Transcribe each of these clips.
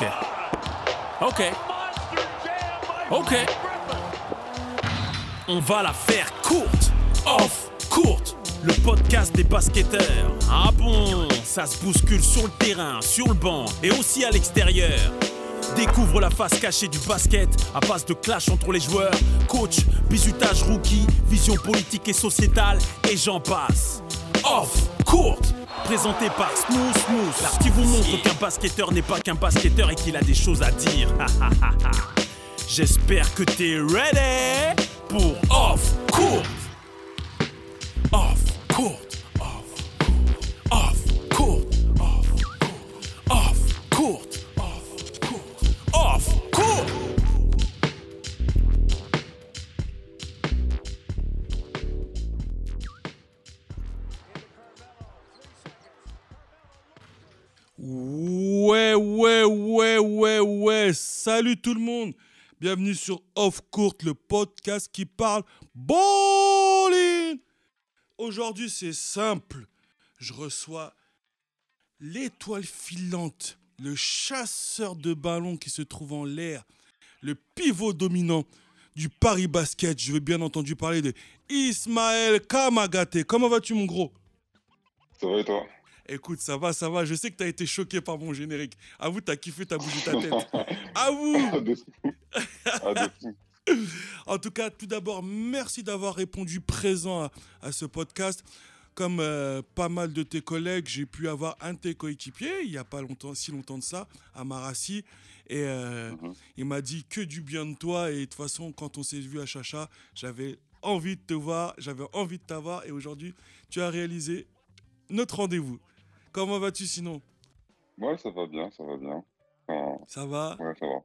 Ok. Ok. On va la faire courte. Off, courte. Le podcast des basketteurs. Ah bon, ça se bouscule sur le terrain, sur le banc et aussi à l'extérieur. Découvre la face cachée du basket à base de clash entre les joueurs, coach, bisutage rookie, vision politique et sociétale et j'en passe. Off, présenté par Smooth Smooth, qui vous montre qu'un basketteur n'est pas qu'un basketteur et qu'il a des choses à dire. J'espère que t'es ready pour Off, courte. Off, courte, Ouais, ouais, ouais, ouais, ouais. Salut tout le monde. Bienvenue sur Off Court, le podcast qui parle bowling. Aujourd'hui, c'est simple. Je reçois l'étoile filante, le chasseur de ballons qui se trouve en l'air, le pivot dominant du Paris Basket. Je veux bien entendu parler de Ismaël Kamagaté. Comment vas-tu, mon gros? Ça va et toi? Écoute, ça va, ça va. Je sais que tu as été choqué par mon générique. Avoue, t'as kiffé, t'as bougé ta tête. Avoue Ah, de fou. Ah, fou. En tout cas, tout d'abord, merci d'avoir répondu présent à, à ce podcast. Comme euh, pas mal de tes collègues, j'ai pu avoir un de tes coéquipiers, il n'y a pas longtemps, si longtemps de ça, à Marassi. Et euh, Mhm. il m'a dit que du bien de toi. Et de toute façon, quand on s'est vu à Chacha, j'avais envie de te voir, j'avais envie de t'avoir. Et aujourd'hui, tu as réalisé notre rendez-vous. Comment vas-tu sinon? Ouais, ça va bien, ça va bien. Enfin, Ça va? Ouais, ça va.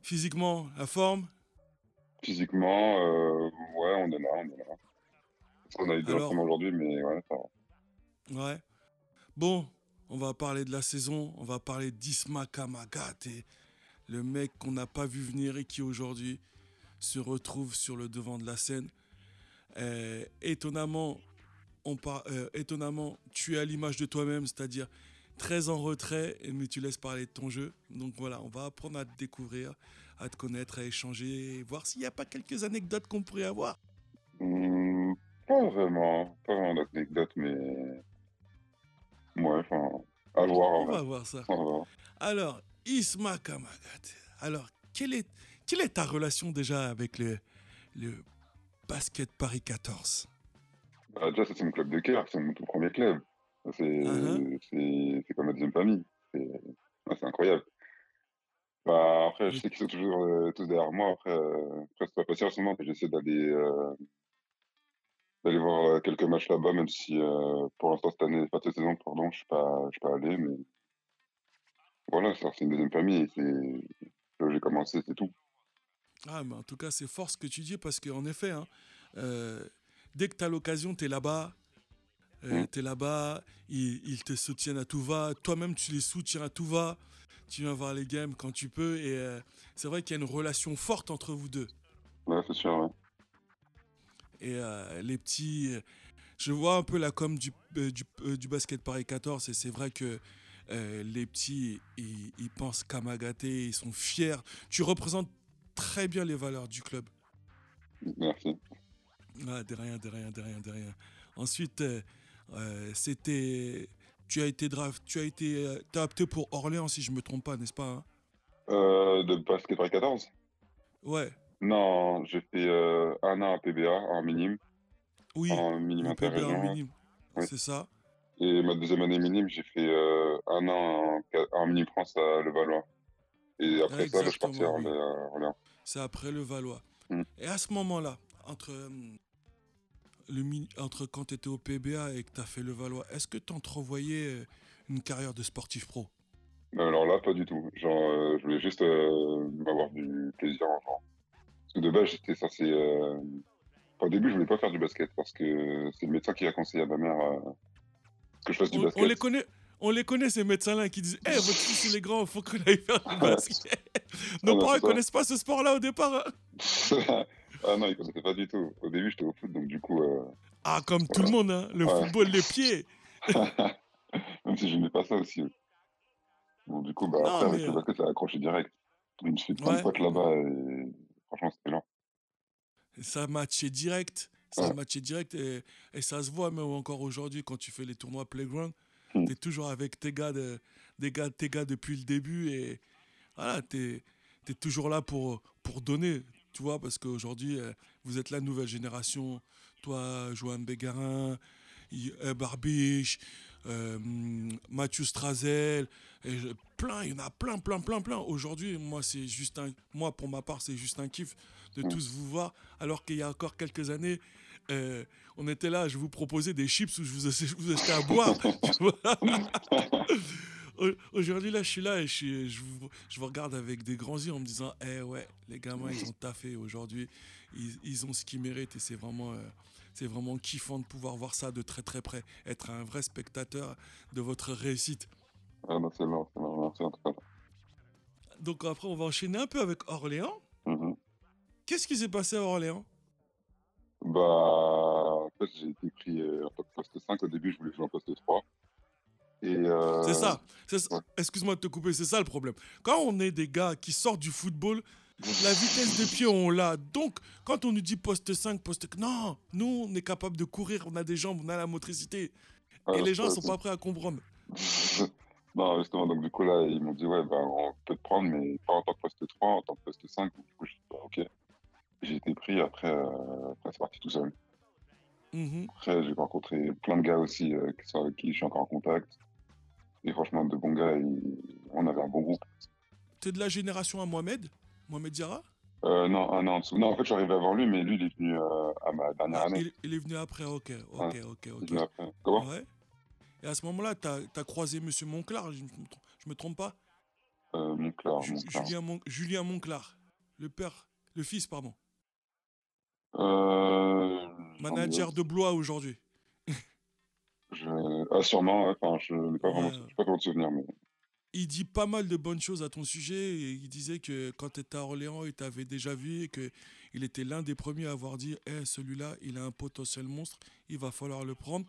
Physiquement, la forme? Physiquement, euh, ouais, on est là, on est là. On a eu de Alors- aujourd'hui, mais ouais, ça va. Ouais. Bon, on va parler de la saison, on va parler d'Isma Kamagate, le mec qu'on n'a pas vu venir et qui aujourd'hui se retrouve sur le devant de la scène. Euh, étonnamment, on euh, étonnamment, tu es à l'image de toi-même, c'est-à-dire très en retrait, mais tu laisses parler de ton jeu. Donc voilà, on va apprendre à te découvrir, à te connaître, à échanger, voir s'il n'y a pas quelques anecdotes qu'on pourrait avoir. Hmm, pas vraiment, pas vraiment d'anecdote, mais. Ouais, enfin, à voir. On va voir ça. Va. Alors, Isma Kamagate. Alors, quelle est, quelle est ta relation déjà avec le, le basket Paris 14 Bah, déjà, ça, c'est mon club de cœur, c'est mon tout premier club. C'est Uh-huh. c'est- comme ma deuxième famille. C'est incroyable. Bah, après, je sais qu'ils sont toujours euh, tous derrière moi. Après, euh, après c'est pas facile en ce moment, mais j'essaie d'aller euh, d'aller voir quelques matchs là-bas, même si pour l'instant, cette année, pas cette saison, pardon, je suis pas, je suis pas allé, mais voilà, c'est une deuxième famille. C'est là où j'ai commencé, c'est tout. Ah, mais en tout cas, c'est fort ce que tu dis parce qu'en effet, hein, dès que tu as l'occasion, tu es là-bas. Euh, Mm. tu es là-bas, ils, ils te soutiennent à tout va. Toi-même, tu les soutiens à tout va. Tu viens voir les games quand tu peux. Et euh, c'est vrai qu'il y a une relation forte entre vous deux. Ouais, c'est sûr, ouais. Et euh, les petits. euh, Je vois un peu la com du, du, du basket Paris 14 et c'est vrai que les petits, ils, ils pensent Kamagate, ils sont fiers. Tu représentes très bien les valeurs du club. Merci. Ah, de rien, de rien, de rien, de rien. Ensuite, euh, euh, c'était. Tu as été draft, tu as été euh, t'as opté pour Orléans si je me trompe pas, n'est-ce pas hein? Euh, de basket Paris 14 Ouais, Non, j'ai fait euh, un an à PBA, en minime, oui, en minime PBA en minime. Oui. C'est ça. Et ma deuxième année minime, j'ai fait un an en, en minime France à Levallois. Et après ça, là, je suis parti à. Orléans. C'est après le Valois. Mm. Et à ce moment-là, entre, le, entre quand tu étais au PBA et que tu as fait le Valois, est-ce que tu entrevoyais euh, une carrière de sportif pro? Mais Alors là, pas du tout. Genre, euh, je voulais juste euh, avoir du plaisir en jouant. Parce que de base, j'étais censé. euh, enfin, au début, je voulais pas faire du basket parce que c'est le médecin qui a conseillé à ma mère euh, que je fasse du on, basket. on les connaît, on les connaît ces médecins-là qui disent Eh, votre fils il est grand, il faut qu'on aille faire du basket. Nos non, parents ça. connaissent pas ce sport-là au départ. hein. ah non, il connaissait pas du tout. Au début, j'étais au foot, donc du coup, euh, Ah, comme tout le monde, hein, le Ouais. football, les pieds. même si je n'aimais pas ça aussi. Donc, du coup, bah, Non, après, avec mais, le euh, basket, ça a accroché direct. Je me suis fait plein de ouais, potes là-bas et franchement, c'était lent. ça a matché direct. Ça a Ouais. matché direct et, et ça se voit même encore aujourd'hui quand tu fais les tournois Playground. Hmm. Tu es toujours avec tes gars, de, des gars, tes gars depuis le début et voilà, tu es, toujours là pour, pour donner, tu vois, parce qu'aujourd'hui, euh, vous êtes la nouvelle génération. Toi, Johan Bégarin, euh, Barbiche, euh, Mathieu Strazel, et je- plein, il y en a plein, plein, plein, plein. Aujourd'hui, moi, c'est juste un, moi, pour ma part, c'est juste un kiff de Mm. tous vous voir, alors qu'il y a encore quelques années, euh, on était là, je vous proposais des chips où je vous, je vous achetais à boire. Aujourd'hui, là, je suis là et je, suis- je, vous, je vous regarde avec des grands yeux en me disant Eh ouais, les gamins, ils ont taffé aujourd'hui. Ils, ils ont ce qu'ils méritent et c'est vraiment, euh, c'est vraiment kiffant de pouvoir voir ça de très très près. Être un vrai spectateur de votre réussite. Ah non, c'est lent, c'est lent, merci en tout cas. Donc après, on va enchaîner un peu avec Orléans. Mhm. Qu'est-ce qui s'est passé à Orléans? Bah, en fait, j'ai été pris euh, en poste 5. Au début, je voulais jouer en poste 3. Euh, C'est ça. ouais. Excuse-moi de te couper, c'est ça le problème. Quand on est des gars qui sortent du football, la vitesse de pied, on l'a. Donc, quand on nous dit poste 5, poste... Non, nous, on est capable de courir, on a des jambes, on a la motricité. ah, Et les gens pas- sont pas prêts à comprendre. non, justement, donc du coup, là, ils m'ont dit, ouais, bah, on peut te prendre, mais pas en tant que poste 3, en tant que poste 5. Donc, du coup, je bah, ok. J'ai été pris, après, euh, après c'est parti tout seul. Mhm. Après, j'ai rencontré plein de gars aussi euh, avec qui je suis encore en contact. Et franchement, de bons gars, on avait un bon groupe. T'es de la génération à Mohamed? Mohamed Diarra? Euh, non, un an en dessous. Non, en fait, je suis arrivé avant lui, mais lui, il est venu euh, à ma dernière Ah, année. il, il est venu après, ok, ok, Ouais. ok, Il est ok. venu après. Comment? Ouais. Et à ce moment-là, t'as as croisé Monsieur Monclar, je, je me trompe pas? Euh, Monclar, Ju- Monclar. Julien, Mon- Julien Monclar, le père, le fils, pardon. Euh, Manager de Blois aujourd'hui. Je... Ah, sûrement, ouais. enfin, je n'ai pas vraiment, Ouais. pas comment de souvenir, mais Il dit pas mal de bonnes choses à ton sujet. Et il disait que quand tu étais à Orléans, il t'avait déjà vu et qu'il était l'un des premiers à avoir dit Eh, celui-là, il a un potentiel monstre, il va falloir le prendre.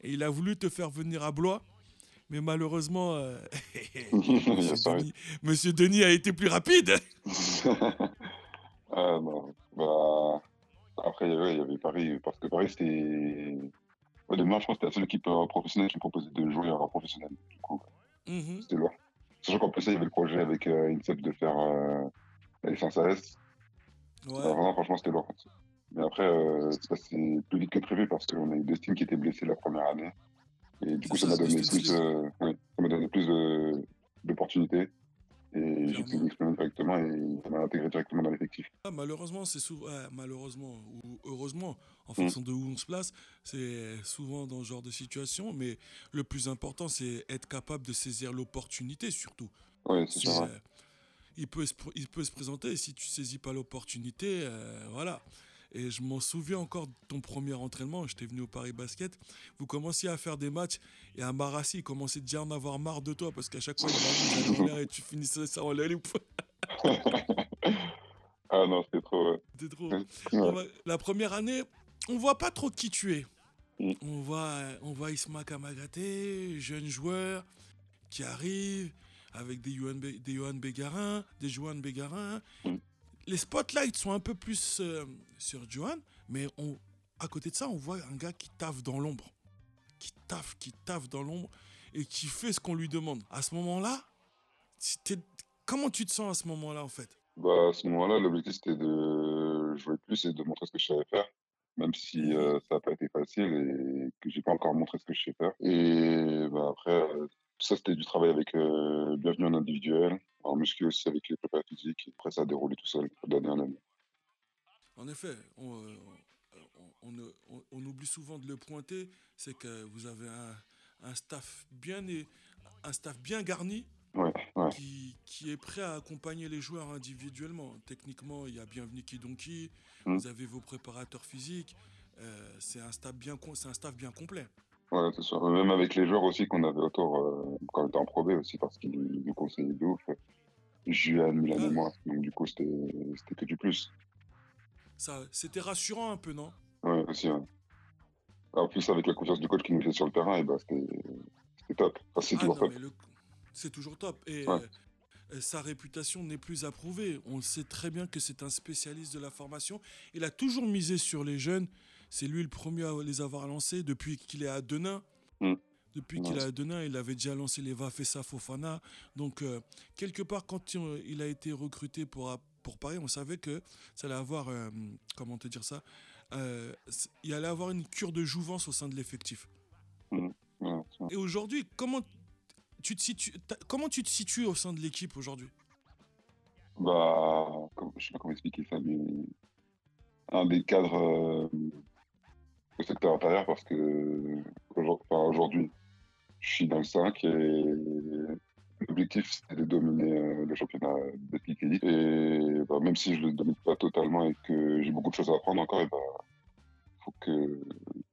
Et il a voulu te faire venir à Blois. Mais malheureusement, euh, Monsieur. Denis, Monsieur Denis a été plus rapide. ah non, bah après il y avait Paris parce que Paris c'était ouais, de moi je pense que c'était la seule équipe euh, professionnelle qui me proposait de jouer en professionnel. Du coup, Mhm. c'était lourd. Sachant qu'en plus il y avait le projet avec euh, INSEP de faire euh, la licence AS. Ouais. Alors, vraiment, franchement c'était lourd. Mais après euh, c'est passé plus vite que prévu parce qu'on a eu Destin qui était blessé la première année. Et du coup ça ça, m'a donné euh, ça m'a donné plus d'opportunités. Et pu m'exprimer directement et ça m'a intégré directement dans l'effectif. Ah, malheureusement, c'est souvent, malheureusement ou heureusement, en Mm. fonction de où on se place, c'est souvent dans ce genre de situation. Mais le plus important, c'est être capable de saisir l'opportunité surtout. Ouais, c'est ça. euh, il, peut se, il peut se présenter et si tu saisis pas l'opportunité, euh, voilà. Et je m'en souviens encore de ton premier entraînement. J'étais venu au Paris Basket. Vous commenciez à faire des matchs et à Marassi, il commençait déjà à en avoir marre de toi parce qu'à chaque fois, il l'air et tu finissais ça en l'air. Ah non, c'était trop. C'était trop. Ouais. Va- La première année, on voit pas trop qui tu es. Mm. On voit, on voit Isma Kamagaté, jeune joueur qui arrive avec des Johan, des Johan Bégarin, des Johan Bégarin. Mm. Les spotlights sont un peu plus euh, sur Johan, mais on, à côté de ça, on voit un gars qui taffe dans l'ombre. Qui taffe, qui taffe dans l'ombre et qui fait ce qu'on lui demande. À ce moment-là, comment tu te sens à ce moment-là en fait? Bah, à ce moment-là, l'objectif c'était de jouer plus et de montrer ce que je savais faire, même si euh, ça n'a pas été facile et que j'ai pas encore montré ce que je sais faire. Et bah, après, euh, ça c'était du travail avec euh, Bienvenue en individuel, en muscu aussi avec les préparateurs physiques. Après, ça a déroulé tout seul d'année en année. En effet, on, euh, on- on- on- on oublie souvent de le pointer, c'est que vous avez un, un staff bien un staff bien garni ouais. Qui, qui est prêt à accompagner les joueurs individuellement. Techniquement, il y a Bienvenue Kidonki, Mm. vous avez vos préparateurs physiques. euh, c'est un staff bien com- c'est un staff bien complet. Ouais, c'est sûr. Même avec les joueurs aussi qu'on avait autour euh, quand on était en Pro B aussi, parce qu'ils nous conseillaient de ouf. Milan Ah. et moi. Donc du coup, c'était que du plus. Ça, c'était rassurant un peu, non? Ouais, aussi. ouais. En plus, avec la confiance du coach qui nous fait sur le terrain, et bah, c'était c'était top. Enfin, c'est Ah toujours non, top. le, C'est toujours top. Et Ouais. euh, sa réputation n'est plus à prouver. On le sait très bien que c'est un spécialiste de la formation. Il a toujours misé sur les jeunes. C'est lui le premier à les avoir lancés depuis qu'il est à Denain. Mm. Depuis Ouais. qu'il est à Denain, il avait déjà lancé les Vafessa Fofana. Donc, euh, quelque part, quand il, a été recruté pour, pour Paris, on savait que ça allait avoir, euh, comment te dire ça, il allait avoir une cure de jouvence au sein de l'effectif. Ouais, c'est- Et aujourd'hui, comment comment tu te situes au sein de l'équipe aujourd'hui? Bah, comme- je sais pas comment expliquer ça, mais un des cadres euh, au secteur intérieur parce que aujourd'hui, je suis dans le 5 et l'objectif c'est de dominer euh, le championnat de Elite. Et bah, même si je le domine pas totalement et que j'ai beaucoup de choses à apprendre encore, bah, faut que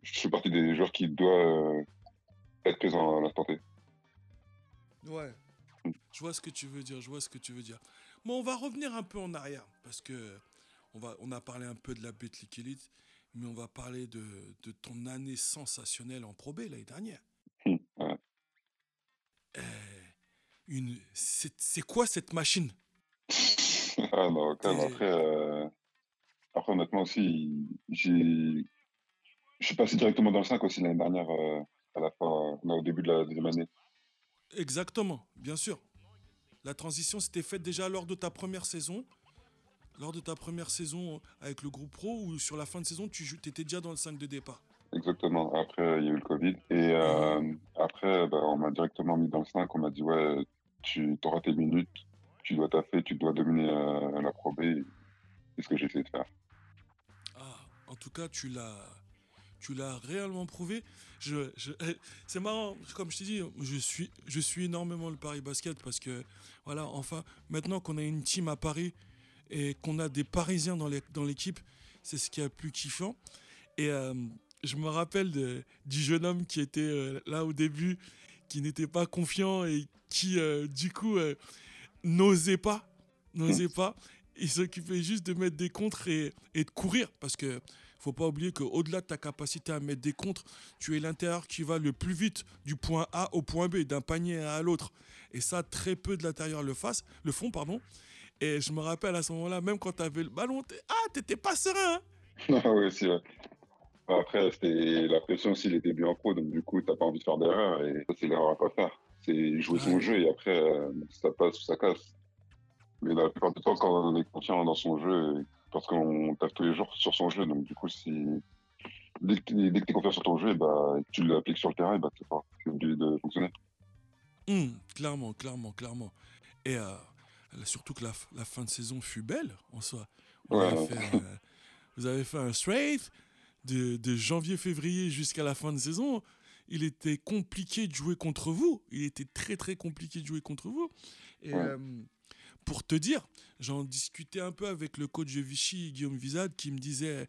je fais partie des joueurs qui doivent euh, être présents à l'instant T. Ouais. Je vois ce que tu veux dire, je vois ce que tu veux dire. Bon, on va revenir un peu en arrière, parce que on, va, on a parlé un peu de la Betclic Elite, mais on va parler de, de ton année sensationnelle en Pro B l'année dernière. Ouais. Euh, une, c'est, c'est quoi cette machine? Ah non, même, T'es- après, euh, après, honnêtement aussi, j'ai, je suis passé directement dans le 5 aussi l'année dernière, euh, à la fin, non, au début de la deuxième année. Exactement, bien sûr. La transition s'était faite déjà lors de ta première saison. Lors de ta première saison avec le groupe pro ou sur la fin de saison, tu étais déjà dans le 5 de départ. Exactement. Après, il y a eu le Covid. Et euh, après, bah, on m'a directement mis dans le 5. On m'a dit, ouais, tu auras tes minutes, tu dois taffer, tu dois dominer euh, la Pro B. C'est ce que j'ai essayé de faire. Ah, en tout cas, tu l'as, tu l'as réellement prouvé. Je, je- eh, c'est marrant, comme je t'ai dit, je suis, je suis énormément le Paris Basket parce que, voilà, enfin, maintenant qu'on a une team à Paris et qu'on a des Parisiens dans les- dans l'équipe, c'est ce qui est le plus kiffant. Et euh, je me rappelle de- du jeune homme qui était euh, là au début, qui n'était pas confiant et qui, euh, du coup, n'osait pas, n'osait pas. Il s'occupait juste de mettre des contres et, et de courir parce que faut pas oublier qu'au-delà de ta capacité à mettre des contres, tu es l'intérieur qui va le plus vite du point A au point B, d'un panier à l'autre. Et ça, très peu de l'intérieur le, le font. Pardon. Et je me rappelle à ce moment-là, même quand tu avais le ballon, ah, t'étais pas serein. hein Ah ouais, aussi, ouais. Après, c'était la pression aussi, il était bien en pro, donc du coup, t'as pas envie de faire d'erreur, et ça, c'est l'erreur à pas faire. C'est jouer son jeu, et après, euh, ça passe ou ça casse. Mais la plupart du temps, quand on est confiant dans son jeu, parce qu'on tape tous les jours sur son jeu, donc du coup, si dès que que t'es confiant sur ton jeu, et bah, et que tu l'appliques sur le terrain, bah, fort. C'est obligé de fonctionner. Hum, clairement, clairement, clairement. Et euh, surtout que la, fin de saison fut belle en soi. Vous, Ouais. avez, fait, euh, vous avez fait un straight de, de janvier-février jusqu'à la fin de saison. Il était compliqué de jouer contre vous. Il était très très compliqué de jouer contre vous. Et Ouais. euh, pour te dire, j'en discutais un peu avec le coach de Vichy, Guillaume Vizade, qui me disait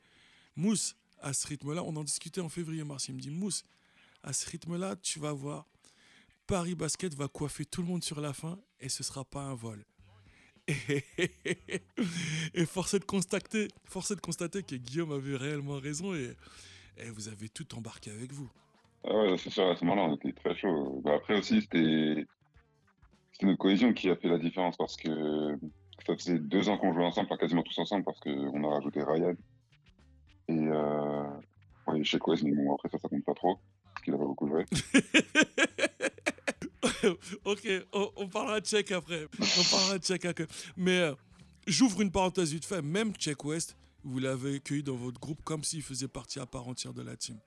Mousse, à ce rythme-là, on en discutait en février-mars. Il me dit Mousse, à ce rythme-là, tu vas voir, Paris Basket va coiffer tout le monde sur la fin et ce sera pas un vol. Et, et force est de constater, force est de constater que Guillaume avait réellement raison et, vous avez tout embarqué avec vous. Ah c'est sûr, à ce moment-là, on était très chaud. Bah, après aussi, c'était c'était notre cohésion qui a fait la différence parce que ça faisait deux ans qu'on jouait ensemble, enfin quasiment tous ensemble, parce qu'on a rajouté Ryan. Et euh, ouais, chez Quest, mais bon, après ça, ça compte pas trop, parce qu'il a pas beaucoup joué. ok, on, on parlera de Check après. On parlera de Check après. Mais euh, j'ouvre une parenthèse vite fait. Même Check West, vous l'avez accueilli dans votre groupe comme s'il faisait partie à part entière de la team.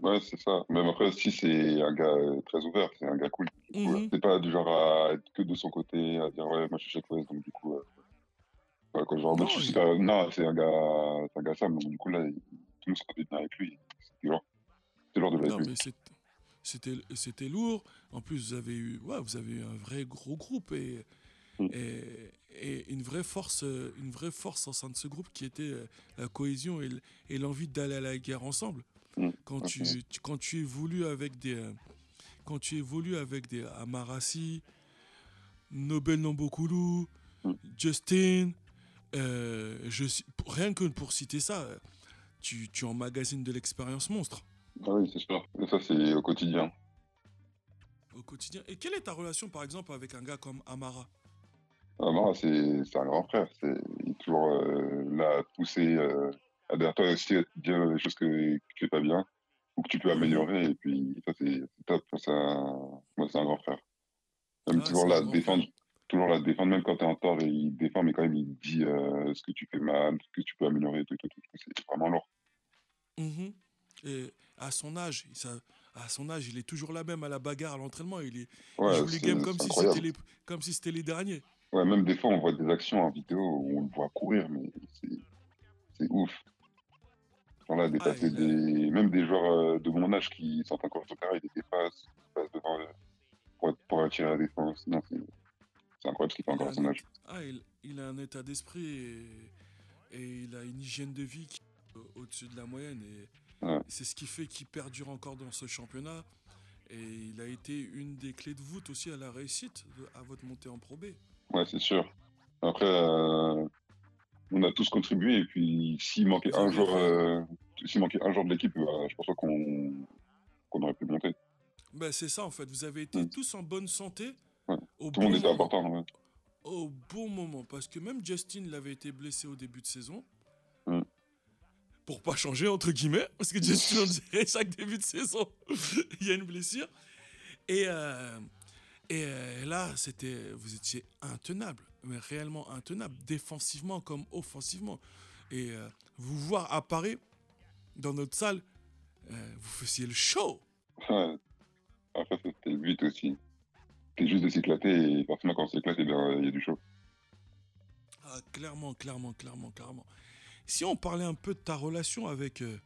Ouais, c'est ça. Même après aussi, c'est un gars euh, très ouvert, c'est un gars cool. Mhm. C'est pas du genre à être que de son côté, à dire ouais, moi je suis Quest, donc du coup. Euh, quoi, genre, Non, je suis super- Non, c'est un gars, c'est un gars Sam, donc du coup là, il- tout le monde s'entendait bien avec lui. C'est genre, c'est genre de Non, mais c'est- c'était c'était lourd. En plus, vous avez eu, ouais, vous avez eu un vrai gros groupe et, Mm. et, et une vraie force, une vraie force au sein de ce groupe qui était euh, la cohésion et, et l'envie d'aller à la guerre ensemble. Mm. Quand tu, tu- quand tu évolues avec des, euh, quand tu évolues avec des Amarasi, Nobel Nambokulu, Mm. Justin, euh, je, rien que pour citer ça, tu, tu emmagasines de l'expérience monstre. Ah oui, c'est sûr. Et ça, c'est au quotidien. au quotidien. Et quelle est ta relation, par exemple, avec un gars comme Amara? Amara, c'est c'est un grand frère. C'est, il est toujours euh, là à pousser, euh, à derrière toi aussi à te dire les choses que, que tu fais pas bien ou que tu peux améliorer. Et puis, ça, c'est top. Ça, moi, c'est un grand frère. Même Ah, toujours grand défendre. Toujours te défendre, même quand tu es en tort, et il défend, mais quand même, il dit euh, ce que tu fais mal, ce que tu peux améliorer, tout, tout, tout. C'est vraiment lourd. Mhm. Et à son âge, ça, à son âge, il est toujours là même à la bagarre, à l'entraînement. Il, est, il Ouais, joue les games comme si c'était les, comme si c'était les derniers. Ouais, même des fois, on voit des actions en vidéo où on le voit courir, mais c'est ouf. Genre là, dépasser il a- des... même des joueurs euh, de mon âge qui sont encore sur le terrain, ils dépassent, passent devant eux pour, pour attirer la défense. Non, c'est incroyable ce qu'il fait encore à son âge. Ah, il, il a un état d'esprit et, et il a une hygiène de vie qui est au- au-dessus de la moyenne. Et Ouais. c'est ce qui fait qu'il perdure encore dans ce championnat. Et il a été une des clés de voûte aussi à la réussite, de- à votre montée en Pro B. Ouais, c'est sûr. Après, euh, on a tous contribué, et puis s'il manquait un euh, s'il manquait un jour de l'équipe, bah, je pense pas qu'on qu'on aurait pu monter. Ben, c'est ça en fait, vous avez été Mm. tous en bonne santé Ouais. au, Tout le monde bon était moment. important. ouais. au bon moment. Parce que même Justin l'avait été blessé au début de saison. Mm. Pour pas changer, entre guillemets. Parce que Justin, on dirait chaque début de saison, il y a une blessure. Et, euh, et euh, là, c'était, vous étiez intenable. Mais réellement intenable. Défensivement comme offensivement. Et euh, vous voir apparaître dans notre salle, euh, vous faisiez le show. Ouais. Après, c'était le but aussi. C'est juste de s'éclater, et forcément, quand on s'éclate, eh il y a du show. Ah, clairement, clairement, clairement, clairement. Si on parlait un peu de ta relation avec euh,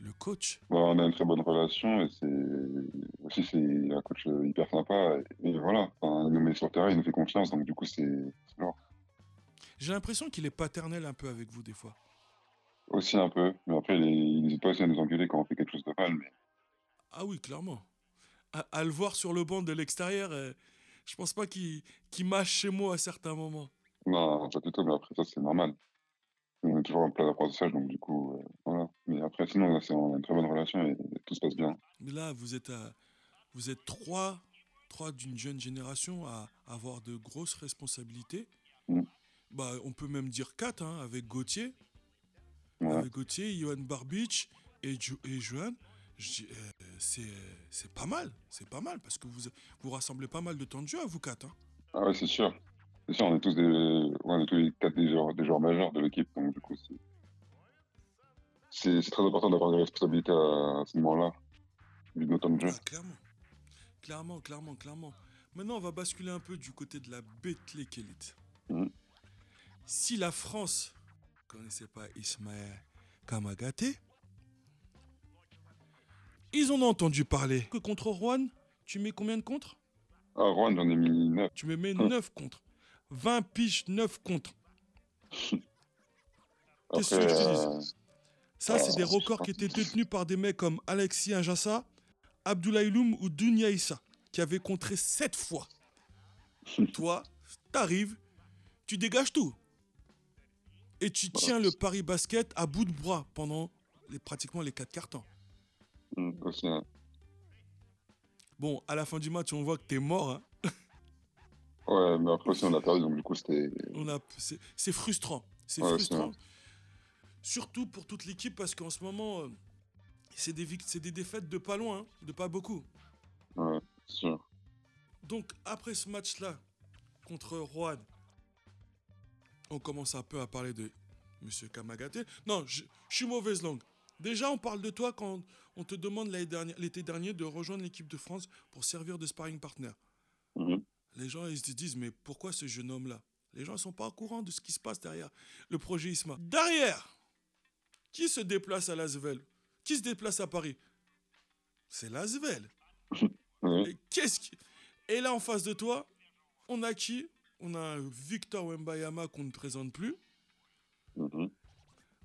le coach, Bon, on a une très bonne relation, et c'est aussi c'est un coach euh, hyper sympa. Et, et voilà, Enfin, il nous met sur le terrain, il nous fait confiance, donc du coup, c'est j'ai l'impression qu'il est paternel un peu avec vous des fois. Aussi un peu, mais après, il est- il n'hésite pas aussi à nous engueuler quand on fait quelque chose de mal. Mais Ah oui, clairement. À, à le voir sur le banc de l'extérieur, euh, je pense pas qu'il qu'il mâche chez moi à certains moments. non, pas du tout, mais après, ça, c'est normal. On est toujours en plein d'apprentissage, donc du coup, euh, voilà. Mais après, sinon, là, on a une très bonne relation et tout se passe bien. Mais là, vous êtes, à- vous êtes trois, trois d'une jeune génération à avoir de grosses responsabilités. Mm. Bah, on peut même dire quatre, hein, avec Gauthier. Avec Gauthier, Johan Barbich et, Jo- et Johan. Euh, c'est pas mal, c'est pas mal, parce que vous, vous rassemblez pas mal de temps de jeu à vous quatre. hein. Ah ouais, c'est sûr. C'est sûr, on est tous des, on est tous les quatre des joueurs, des joueurs majeurs de l'équipe, donc du coup, c'est, très important d'avoir des responsabilités à, à ce moment-là, vu notre temps de jeu. Ah, clairement. Clairement, clairement, clairement. Maintenant, on va basculer un peu du côté de la Betclic Elite. Mhm. Si la France connaissait pas Ismaël Kamagaté, ils en ont entendu parler. Que contre Rouen, tu mets combien de contre? Ah, Rouen, j'en ai mis neuf. Tu me mets Mhm. 9 contre. 20 piges, 9 contre. Qu'est-ce que je te euh, Ça, Ah, c'est des records qui étaient détenus par des mecs comme Alexis Injassa, Abdoulaye Loum ou Dunia Issa, qui avaient contré 7 fois. Toi, t'arrives, tu dégages tout. Et tu tiens le Paris Basket à bout de bras pendant les, pratiquement les 4 quarts temps. hein. Bon, à la fin du match, on voit que t'es mort. hein. Ouais, mais après aussi, on a perdu, donc du coup, c'était. A, c'est, frustrant. C'est Ouais, frustrant. Surtout pour toute l'équipe parce qu'en ce moment, euh, c'est des, des défaites de pas loin, hein, de pas beaucoup. Ouais, sûr. Donc après ce match-là contre Rouen, on commence un peu à parler de Monsieur Kamagaté. Non, je, je suis mauvaise langue. Déjà, on parle de toi quand on te demande l'été dernier de rejoindre l'équipe de France pour servir de sparring partner. Mhm. Les gens, ils se disent, mais pourquoi ce jeune homme-là? Les gens ne sont pas au courant de ce qui se passe derrière le projet ISMA. Derrière, qui se déplace à Lasvel Qui se déplace à Paris? C'est Lasvel. Et qu'est-ce qui... Et là, en face de toi, on a qui? On a un Victor Wembayama qu'on ne présente plus. Mhm.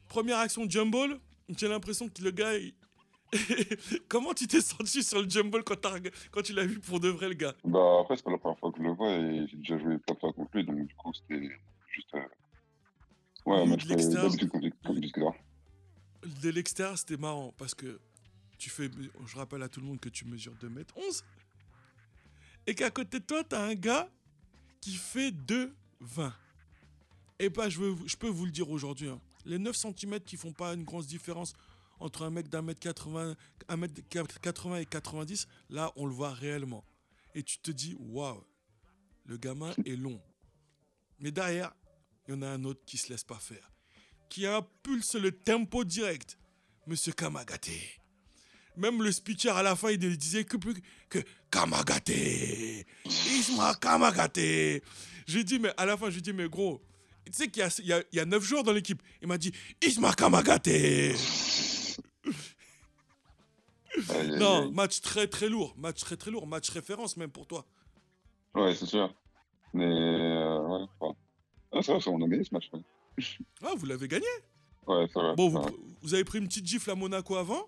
Première action jump ball, j'ai l'impression que le gars... il- Comment tu t'es senti sur le jump ball quand, tu l'as vu pour de vrai, le gars? Bah, après, c'est pas la première fois que je le vois et j'ai déjà joué plein de fois contre lui, donc du coup, c'était juste. euh, Ouais, un match d'habitude contre. De l'extérieur, c'était marrant parce que tu fais. Je rappelle à tout le monde que tu mesures 2m11. et qu'à côté de toi, t'as un gars qui fait 2,20. Et bah, je, peux vous le dire aujourd'hui, hein, les 9 cm qui font pas une grosse différence entre un mec d'un mètre 80, un mètre 80 et 90, là, on le voit réellement. Et tu te dis, waouh, le gamin est long. Mais derrière, il y en a un autre qui se laisse pas faire, qui impulse le tempo direct. Monsieur Kamagate. Même le speaker à la fin, il disait que plus que Kamagate. Isma Kamagate. J'ai dit, mais à la fin, je lui dis, mais gros, tu sais qu'il y y, a, il y a 9 joueurs dans l'équipe. Il m'a dit, Isma Kamagate. Non, match très très lourd. Match très très lourd. Match référence même pour toi. Ouais, c'est sûr. Mais, euh, ouais, ouais. Ah, ça on a gagné ce match. Ouais, Ah, vous l'avez gagné? ouais ça va. Bon, vous, vous avez pris une petite gifle à Monaco avant?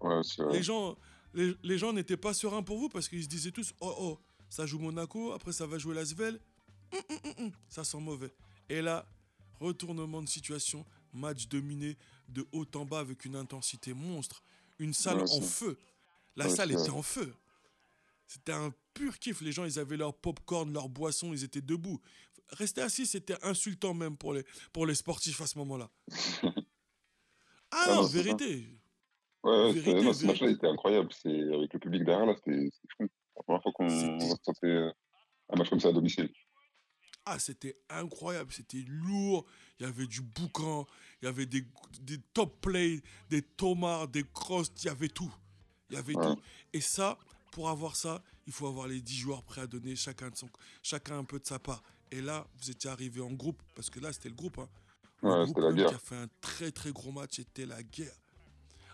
Ouais. Les gens, les, les gens n'étaient pas sereins pour vous parce qu'ils se disaient tous Oh oh, ça joue Monaco, après ça va jouer Lasvel. Hum, hum, hum, hum, ça sent mauvais. Et là, retournement de situation, match dominé de haut en bas avec une intensité monstre. Une salle Ouais, en feu. La Ouais, salle était en feu. C'était un pur kiff. Les gens, ils avaient leur popcorn, leur boisson, ils étaient debout. Rester assis, c'était insultant même pour les, pour les sportifs à ce moment-là. Ah Ah non, vérité. Ouais, Vérité, non, ce match-là était incroyable. C'est avec le public derrière là, c'était fou. La première fois qu'on ressentait euh, un match comme ça à domicile. Ah, c'était incroyable, c'était lourd. Il y avait du boucan, il y avait des, des top plays, des tomards, des crosses, il y avait tout. Il y avait Ouais. tout. Et ça, pour avoir ça, il faut avoir les 10 joueurs prêts à donner chacun, de son, chacun un peu de sa part. Et là, vous étiez arrivé en groupe, parce que là, c'était le groupe. Hein. Le Ouais, groupe la guerre. qui a fait un très très gros match, c'était la guerre.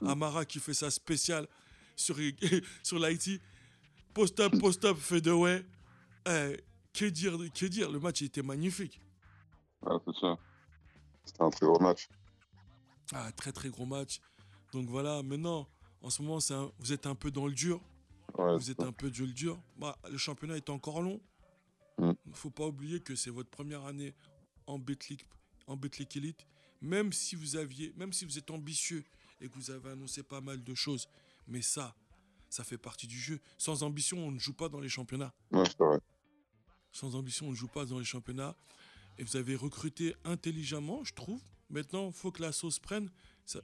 Amara qui fait sa spéciale sur, sur l'Haïti. Post-up, post-up, fadeaway. Eh, que dire, que dire, le match était magnifique. Ouais, c'est sûr. C'était un très gros match. Ah, très très gros match. Donc voilà, maintenant, en ce moment, un- vous êtes un peu dans le dur. Ouais, Vous êtes un peu dans le dur. Bah, le championnat est encore long. Il Mm. ne faut pas oublier que c'est votre première année en Betclic, en Elite. Même si vous aviez, même si vous êtes ambitieux et que vous avez annoncé pas mal de choses, mais ça, ça fait partie du jeu. Sans ambition, on ne joue pas dans les championnats. Ouais, c'est vrai. Sans ambition, on ne joue pas dans les championnats. Et vous avez recruté intelligemment, je trouve. Maintenant, il faut que la sauce prenne.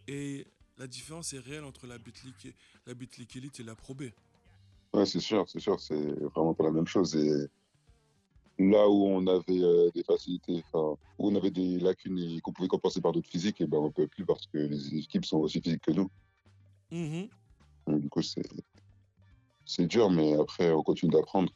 Et la différence est réelle entre la Betclic, et- la Elite et la Pro B. Ouais, c'est sûr, c'est sûr, c'est vraiment pas la même chose. Et là où on avait euh, des facilités, enfin, où on avait des lacunes et qu'on pouvait compenser par d'autres physiques, et ben on peut plus parce que les équipes sont aussi physiques que nous. Mhm. Donc, du coup, c'est dur, mais après, on continue d'apprendre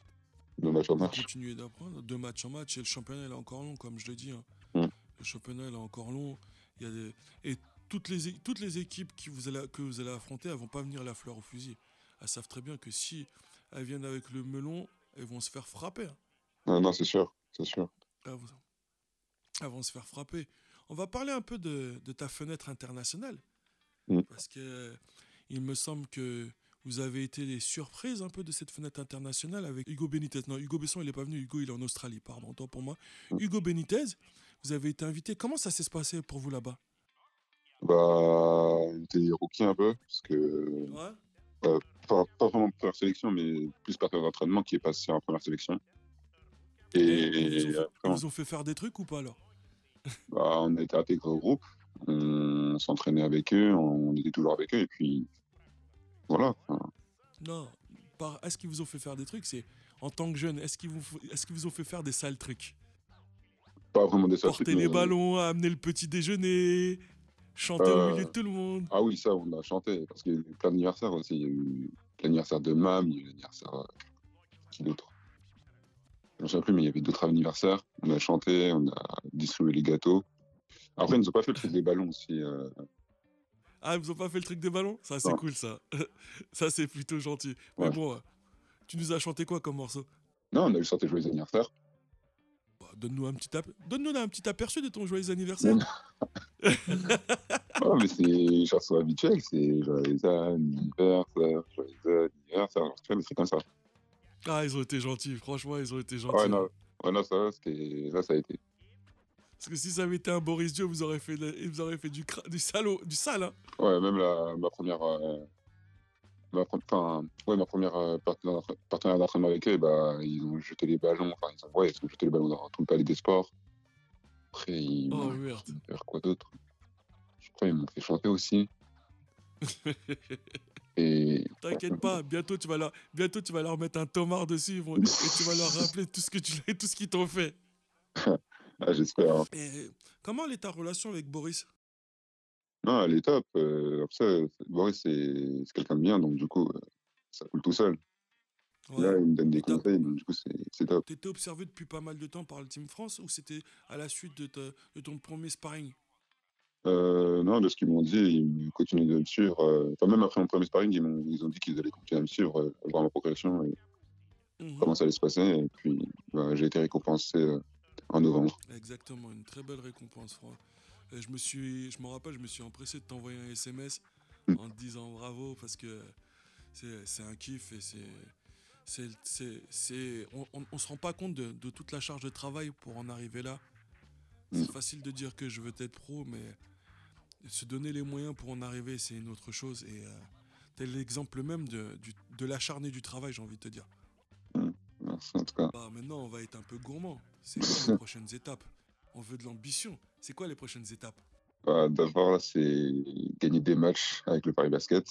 de match en match. Continuer d'apprendre de match en match et le championnat il est encore long comme je le dis. hein. Mm. Le championnat il est encore long. Il y a des... Et toutes les, toutes les équipes qui vous allez, que vous allez affronter, elles vont pas venir la fleur au fusil. Elles savent très bien que si elles viennent avec le melon, elles vont se faire frapper. hein. Non, non, c'est sûr, c'est sûr. Elles vont se faire frapper. On va parler un peu de, de ta fenêtre internationale. Mm. Parce que euh, il me semble que vous avez été les surprises un peu de cette fenêtre internationale avec Hugo Benitez. Non, Hugo Besson, il n'est pas venu. Hugo, il est en Australie, pardon, tant pour moi. Mm. Hugo Benitez, vous avez été invité. Comment ça s'est passé pour vous là-bas? Bah, on était rookie un peu, parce que, Ouais. pas, pas vraiment première sélection, mais plus partenaire d'entraînement qui est passé en première sélection. Et, ils, vous ont, après, ils on- vous ont fait faire des trucs ou pas alors? Bah, on a été intégré au groupe, on s'entraînait avec eux, on était toujours avec eux, et puis voilà. Non. Par... Est-ce qu'ils vous ont fait faire des trucs? C'est en tant que jeune, est-ce qu'ils vous, est qu'ils vous ont fait faire des sales trucs? Pas vraiment des sales Porter trucs, les mais- ballons, amener le petit déjeuner, chanter au Euh, milieu de tout le monde. Ah oui, ça, on a chanté, parce qu'il y a eu plein d'anniversaires aussi. Il y a eu l'anniversaire de Mam, il y a eu l'anniversaire. euh, Qui d'autre? Je ne sais plus, mais il y avait d'autres anniversaires. On a chanté, on a distribué les gâteaux. Après, ils nous ont pas fait le truc des ballons aussi. euh, Ah, ils vous ont pas fait le truc des ballons? Ça, c'est Non. cool, ça. ça, c'est plutôt gentil. Mais bon, euh, tu nous as chanté quoi comme morceau? Non, on a eu chanté Joyeux anniversaire. Bah, Donne-nous un, petit ap- Donne-nous un petit aperçu de ton joyeux anniversaire. Oh, mais c'est une chanson habituelle, c'est Joyeux anniversaire, Joyeux anniversaire. Tu vois, des trucs comme ça. Ah, ils ont été gentils. Franchement, ils ont été gentils. Ouais, non, ouais, non ça, là, ça a été. Parce que si ça avait été un Boris Dieu, vous aurez fait, vous fait du, du salaud, du sale. hein. Ouais, même la, ma première, euh, ma, enfin, ouais, ma première euh, partenaire d'entraînement avec eux, bah, ils ont jeté les ballons. Enfin, ils ont, ouais, ils ont jeté les ballons dans tout le palais des sports. Après, ils Oh merde. fait quoi d'autre? Après, ils m'ont fait chanter aussi. Et T'inquiète pas, bientôt tu vas leur, bientôt tu vas leur mettre un tomard dessus et tu vas leur rappeler tout ce que tu, tout ce qu'ils t'ont fait. ah, j'espère. hein. Et comment est ta relation avec Boris? Non, elle est top. Euh, ça, Boris, c'est quelqu'un de bien, donc du coup, euh, ça coule tout seul. Là, il me donne des Top. conseils, donc du coup, c'est c'est top. T'étais observé depuis pas mal de temps par le Team France ou c'était à la suite de, ta- de ton premier sparring? Euh, non, de ce qu'ils m'ont dit, ils continuent de me suivre. euh, Enfin, même après mon premier sparring, ils, m'ont- ils ont dit qu'ils allaient continuer à me suivre, euh, voir ma progression et Mhm. comment ça allait se passer. Et puis, bah, j'ai été récompensé en novembre. Exactement, une très belle récompense, Franck. Je me suis, je me rappelle, je me suis empressé de t'envoyer un SMS Mm. en te disant bravo parce que c'est c'est un kiff et c'est, c'est, c'est, c'est- on, on, on se rend pas compte de, de toute la charge de travail pour en arriver là. C'est Mm. facile de dire que je veux être pro, mais se donner les moyens pour en arriver, c'est une autre chose. Et euh, t'es l'exemple même de, du- de l'acharné du travail, j'ai envie de te dire. Merci en tout cas. Bah, maintenant, on va être un peu gourmand. C'est quoi les prochaines étapes? On veut de l'ambition. C'est quoi les prochaines étapes? Bah, D'abord, c'est gagner des matchs avec le Paris Basket.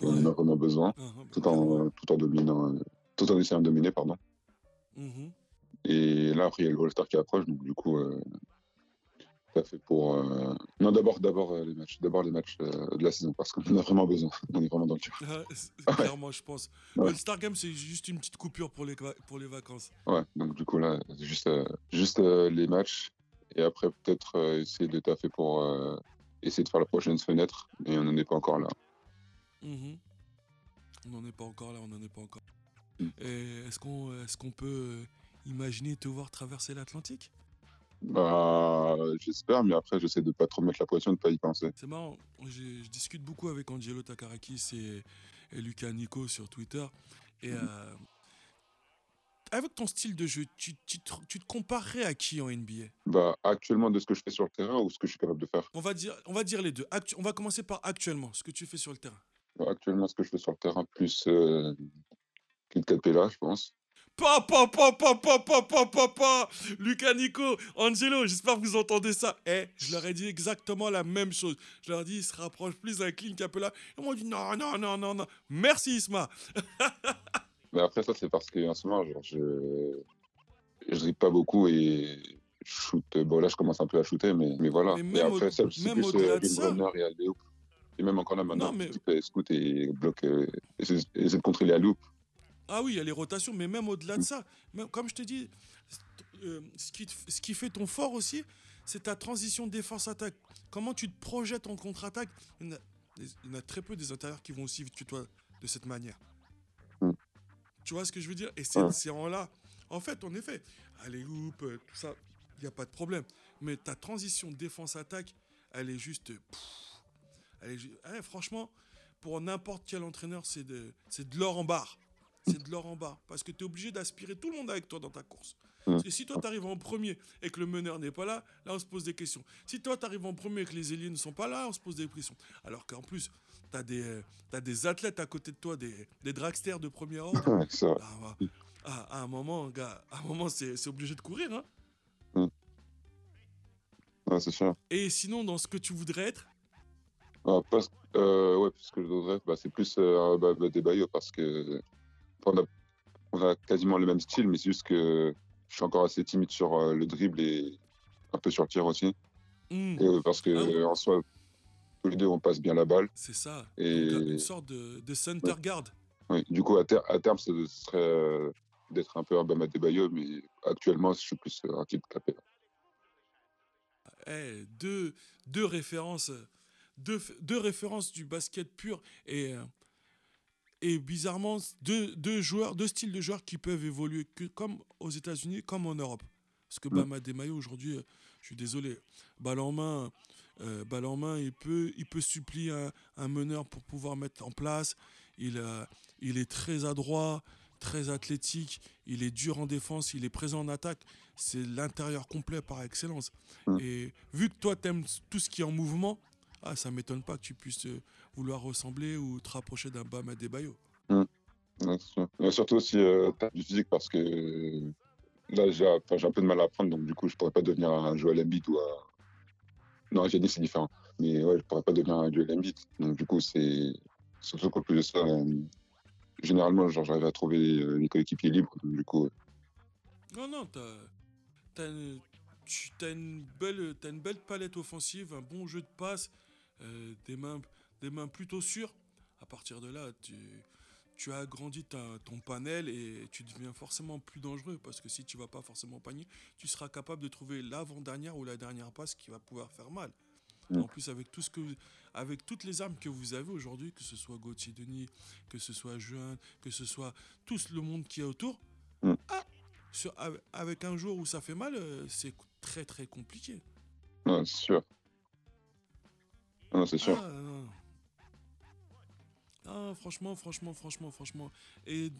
On en a Ouais. vraiment besoin, Ah, ah, bah, tout en, tout en dominant, tout en essayant de dominer, pardon. Mhm. Et là, après, il y a le All-Star qui approche, donc du coup, euh, ça fait pour. euh, Non, d'abord, d'abord euh, les matchs, d'abord les matchs euh, de la saison, parce qu'on en a vraiment besoin. On est vraiment dans le dur. Ah, Ouais. Clairement, je pense. Ouais. Le Star Game, c'est juste une petite coupure pour les, pour les vacances. Ouais, donc du coup là, juste, juste les matchs, et après peut-être essayer de taffer pour essayer de faire la prochaine fenêtre, et on n'en est pas encore là. Mhm. On n'en est pas encore là, on n'en est pas encore. Mm. Est-ce qu'on est qu'on peut imaginer te voir traverser l'Atlantique? Bah, j'espère, mais après j'essaie de pas trop mettre la pression, de pas y penser. C'est marrant, je discute beaucoup avec Angelo Takarakis et, et Lucas Nico sur Twitter. Et euh, avec ton style de jeu, tu, tu te, tu te comparerais à qui en NBA Bah, actuellement de ce que je fais sur le terrain ou ce que je suis capable de faire? on va, dire, on va dire les deux. Actu- on va commencer par actuellement, ce que tu fais sur le terrain. Bah, actuellement, ce que je fais sur le terrain, plus euh, Kid Capella, je pense. Pa, pa, pa, pa, pa, pa, pa, pa, pa. Lucas Nico, Angelo, j'espère que vous entendez ça. Eh, je leur ai dit exactement la même chose. Je leur ai dit, ils se rapprochent plus d'un Clint Capella. Ils m'ont dit, non, non, non, non, non. Merci, Isma. Mais après, ça, c'est parce qu'en ce moment, genre, je je dribble pas beaucoup et je shoot. Bon, là, je commence un peu à shooter, mais, mais voilà. Mais et après, au- ça, c'est plus euh, de ça. et alley-oop. Et même encore là, maintenant, Non, mais- scout et bloc, euh, essayer essayer de contrer les alley Ah oui, il y a les rotations, mais même au-delà de ça, même, comme je te dis, euh, ce, qui ce qui fait ton fort aussi, c'est ta transition défense-attaque. Comment tu te projettes en contre-attaque? Il, y en a- il y en a très peu des intérieurs qui vont aussi vite que toi de cette manière. Mm. Tu vois ce que je veux dire? Et c'est en là. En fait, en effet, allez, oup, euh, tout ça, il n'y a pas de problème. Mais ta transition défense-attaque, elle est juste. pff, elle est ju- eh, franchement, pour n'importe quel entraîneur, c'est de, c'est de l'or en barre. C'est de l'or en barre. Parce que tu es obligé d'aspirer tout le monde avec toi dans ta course. Parce que si toi, tu arrives en premier et que le meneur n'est pas là, là, on se pose des questions. Si toi, tu arrives en premier et que les ailiers ne sont pas là, on se pose des questions. Alors qu'en plus, tu as, as des athlètes à côté de toi, des, des dragsters de premier ordre. Ah, bah, ah, à un moment, gars, à un moment, c'est obligé de courir. Hein. Ouais, c'est sûr. Et sinon, dans ce que tu voudrais être, Ah, parce, euh, ouais, parce que je voudrais, bah, c'est plus euh, bah, bah, des Bayo parce que on a, on a quasiment le même style, mais c'est juste que je suis encore assez timide sur euh, le dribble et un peu sur le tir aussi. hmm, Et, parce que Ah oui. en soi, tous les deux, on passe bien la balle. c'est ça. Et- Donc, une sorte de, de center guard. Oui, du coup, à, ter- à terme, ce serait euh, d'être un peu un Bama Bayo, mais actuellement, je suis plus euh, un type capé. Eh, deux, deux références, deux, deux références du basket pur et, euh, et bizarrement deux, deux joueurs, deux styles de joueurs qui peuvent évoluer que comme aux États-Unis comme en Europe. Parce que Mm. Bama Demayo aujourd'hui, euh, je suis désolé, balle en main, euh, balle en main, il peut, il peut supplier un, un meneur pour pouvoir mettre en place. Il, euh, il est très adroit, très athlétique, il est dur en défense, il est présent en attaque. C'est l'intérieur complet par excellence. Mm. Et vu que toi, tu aimes tout ce qui est en mouvement, ah, ça m'étonne pas que tu puisses euh, vouloir ressembler ou te rapprocher d'un Bam Adebayo. Ouais. Et surtout aussi, euh, t'as du physique parce que euh, là, j'ai un peu de mal à apprendre, donc du coup, je pourrais pas devenir un Joel Embiid ou un. Non, j'ai dit c'est différent. Mais ouais, je pourrais pas devenir un Joel Embiid. Donc du coup, c'est. Surtout qu'en plus de ça, euh, généralement, genre, j'arrive à trouver les coéquipiers libres. Donc du coup, Non, non, t'as t'as une, tu- une, belle, t'as une belle palette offensive, un bon jeu de passe, euh, des, mains, des mains plutôt sûres. À partir de là, tu, tu as agrandi ta- ton panel et tu deviens forcément plus dangereux parce que si tu vas pas forcément au panier, tu seras capable de trouver l'avant-dernière ou la dernière passe qui va pouvoir faire mal. Mm. En plus, avec, tout ce que, vous- avec toutes les armes que vous avez aujourd'hui, que ce soit Gauthier Denis, que ce soit Juin, que ce soit tout le monde qui est autour, Mm. ah, sur- avec- avec un jour où ça fait mal, euh, c'est très très compliqué. ouais, c'est sûr. Non, c'est sûr. Ah. Ah, franchement, franchement, franchement, franchement. Et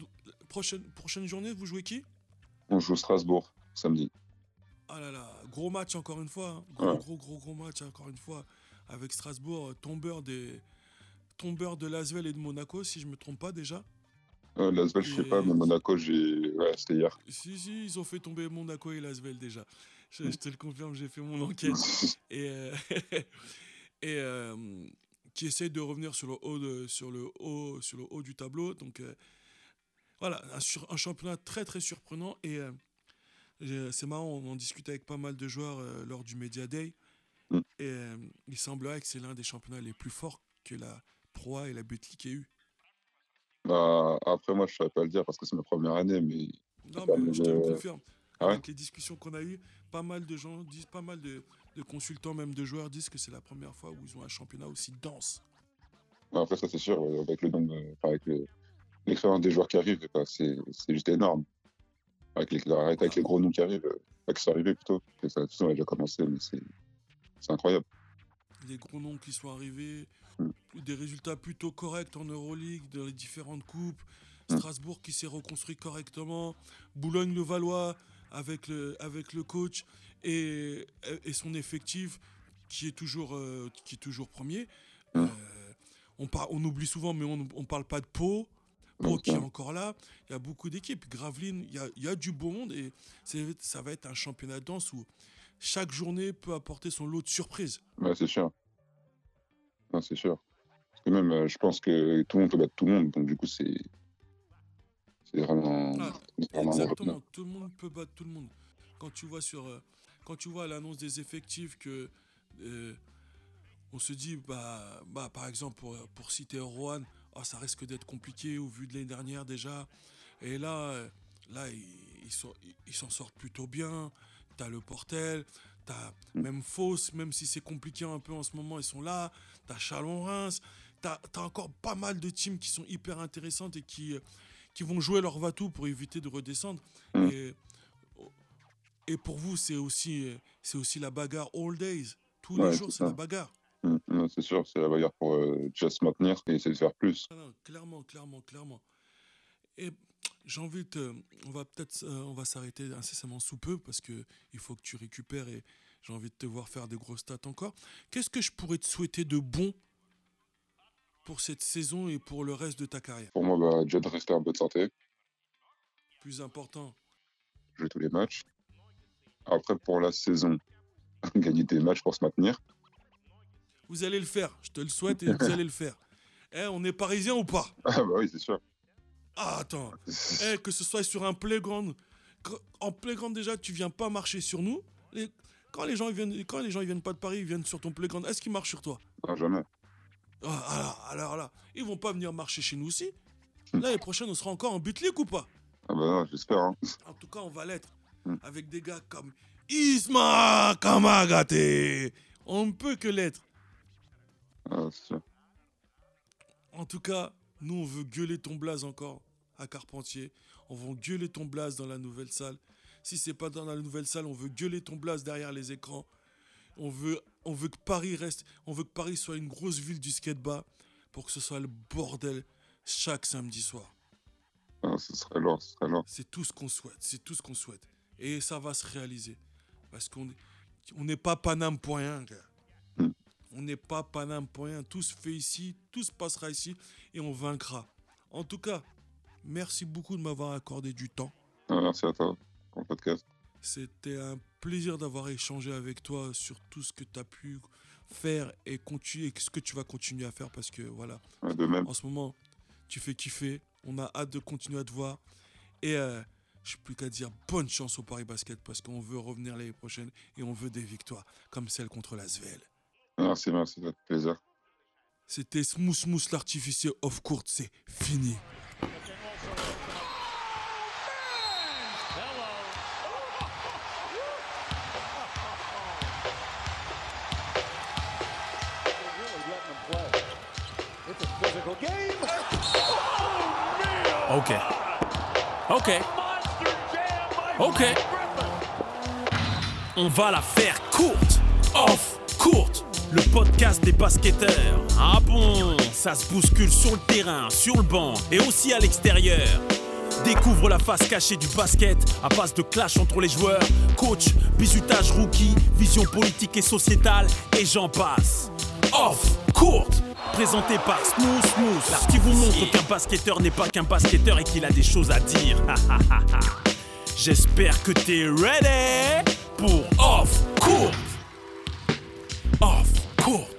prochaine, prochaine journée, vous jouez qui? On joue Strasbourg samedi. Ah là là, gros match encore une fois. hein. Gros, Ouais. gros, gros, gros match encore une fois. Avec Strasbourg, euh, tombeur, des... tombeur de Lasvel et de Monaco, si je me trompe pas déjà. Euh, L'Asvel, je sais pas, mais Monaco, j'ai. Ouais, c'était hier. Si, si, ils ont fait tomber Monaco et Lasvel déjà. Je, je te le confirme, j'ai fait mon enquête. et, euh, et euh, qui essaye de revenir sur le haut, de- sur le haut, sur le haut du tableau. Donc euh, voilà, un, sur- un championnat très très surprenant. Et euh, c'est marrant, on en discutait avec pas mal de joueurs lors du Media Day. Mm. Et il semblerait que c'est l'un des championnats les plus forts que la Pro A et la Betclic aient eu. Bah, après, moi, je ne saurais pas le dire parce que c'est ma première année, mais Non, mais je te le confirme. Ah ouais? Avec les discussions qu'on a eues, pas mal de gens disent, pas mal de, de consultants, même de joueurs, disent que c'est la première fois où ils ont un championnat aussi dense. bah, après, ça, c'est sûr, avec le nombre, le- l'expérience des joueurs qui arrivent, c'est juste énorme. Avec les, avec les gros noms qui arrivent, euh, qui sont arrivés plutôt. Et ça, façon, on a déjà commencé, mais c'est c'est incroyable. Les gros noms qui sont arrivés, Mm. des résultats plutôt corrects en Euroleague, dans les différentes coupes. Mm. Strasbourg qui s'est reconstruit correctement. Boulogne-le-Valois avec le, avec le coach et, et son effectif qui est toujours, euh, qui est toujours premier. Mm. Euh, on, par- on oublie souvent, mais on ne parle pas de Pau. Pau qui est encore là. Il y a beaucoup d'équipes. Gravelines, il y a, y a du beau monde et ça va être un championnat de danse où chaque journée peut apporter son lot de surprises. ouais, c'est sûr. C'est sûr. Parce que même, euh, je pense que tout le monde peut battre tout le monde, donc du coup, c'est c'est vraiment, Ah, vraiment Exactement, tout le monde peut battre tout le monde. Quand tu vois sur, euh, quand tu vois l'annonce des effectifs que euh, on se dit bah, bah par exemple pour, pour citer Rohan, ah, ça risque d'être compliqué au vu de l'année dernière déjà. Et là, euh, là ils ils sont- ils s'en sortent plutôt bien. T'as le Portel, t'as Mm. même Fausse, même si c'est compliqué un peu en ce moment, ils sont là. T'as Chalon-Reims. T'as as encore pas mal de teams qui sont hyper intéressantes et qui, euh, qui vont jouer leur va-tout pour éviter de redescendre. Mm. Et, et pour vous, c'est aussi, c'est aussi la bagarre all days. Tous Ouais, les jours, c'est la bagarre. Mm, non, c'est sûr, c'est la bagarre pour euh, se maintenir et essayer de faire plus. Ah non, clairement, clairement, clairement. Et j'ai envie de. On va peut-être. euh, on va s'arrêter incessamment sous peu parce que il faut que tu récupères et j'ai envie de te voir faire des grosses stats encore. Qu'est-ce que je pourrais te souhaiter de bon pour cette saison et pour le reste de ta carrière? Pour moi, bah, déjà de rester en bonne santé, Plus important. jouer tous les matchs. Après, pour la saison, gagner des matchs pour se maintenir. Vous allez le faire. Je te le souhaite et vous allez le faire. Eh, on est parisien ou pas? Ah bah oui, c'est sûr. Ah, attends. Eh, que ce soit sur un playground. En playground, déjà, tu viens pas marcher sur nous. Les- Quand les gens ils viennent, quand les gens ils viennent pas de Paris, ils viennent sur ton playground. Est-ce qu'ils marchent sur toi? Non, jamais. Ah, alors, alors là, ils vont pas venir marcher chez nous aussi? L'année prochaine, on sera encore en butlick ou pas? Ah bah j'espère. Hein. En tout cas, on va l'être. Hmm. Avec des gars comme Isma Kamagate. On ne peut que l'être. Ah, sûr. En tout cas, nous, on veut gueuler ton blaze encore à Carpentier. On va gueuler ton blaze dans la nouvelle salle. Si c'est pas dans la nouvelle salle, on veut gueuler ton blaze derrière les écrans. On veut, on veut que Paris reste, on veut que Paris soit une grosse ville du skateba pour que ce soit le bordel chaque samedi soir. Ah, ce serait lourd, ce serait lourd. C'est tout ce qu'on souhaite, c'est tout ce qu'on souhaite. Et ça va se réaliser. Parce qu'on est- on n'est pas Paname pour rien, gars. Mm. On n'est pas Paname pour rien. Tout se fait ici, tout se passera ici et on vaincra. En tout cas, merci beaucoup de m'avoir accordé du temps. Ah, merci à toi pour le podcast. C'était un plaisir d'avoir échangé avec toi sur tout ce que tu as pu faire et, continuer, et ce que tu vas continuer à faire parce que voilà, de même. en ce moment, tu fais kiffer. On a hâte de continuer à te voir. Et euh, je n'ai plus qu'à dire bonne chance au Paris Basket parce qu'on veut revenir l'année prochaine et on veut des victoires comme celle contre la Svel. Merci, merci, plaisir. C'était Smooth Smooth l'artificier off court, c'est fini. A physical game. Ok. On va la faire courte. Off courte. Le podcast des basketteurs. Ah bon, ça se bouscule sur le terrain, sur le banc et aussi à l'extérieur. Découvre la face cachée du basket à base de clash entre les joueurs, coach, bisutage rookie, vision politique et sociétale et j'en passe. Off. Présenté par Smooth Smooth, qui vous montre qu'un basketteur n'est pas qu'un basketteur et qu'il a des choses à dire. J'espère que t'es ready pour Off Court. Off Court.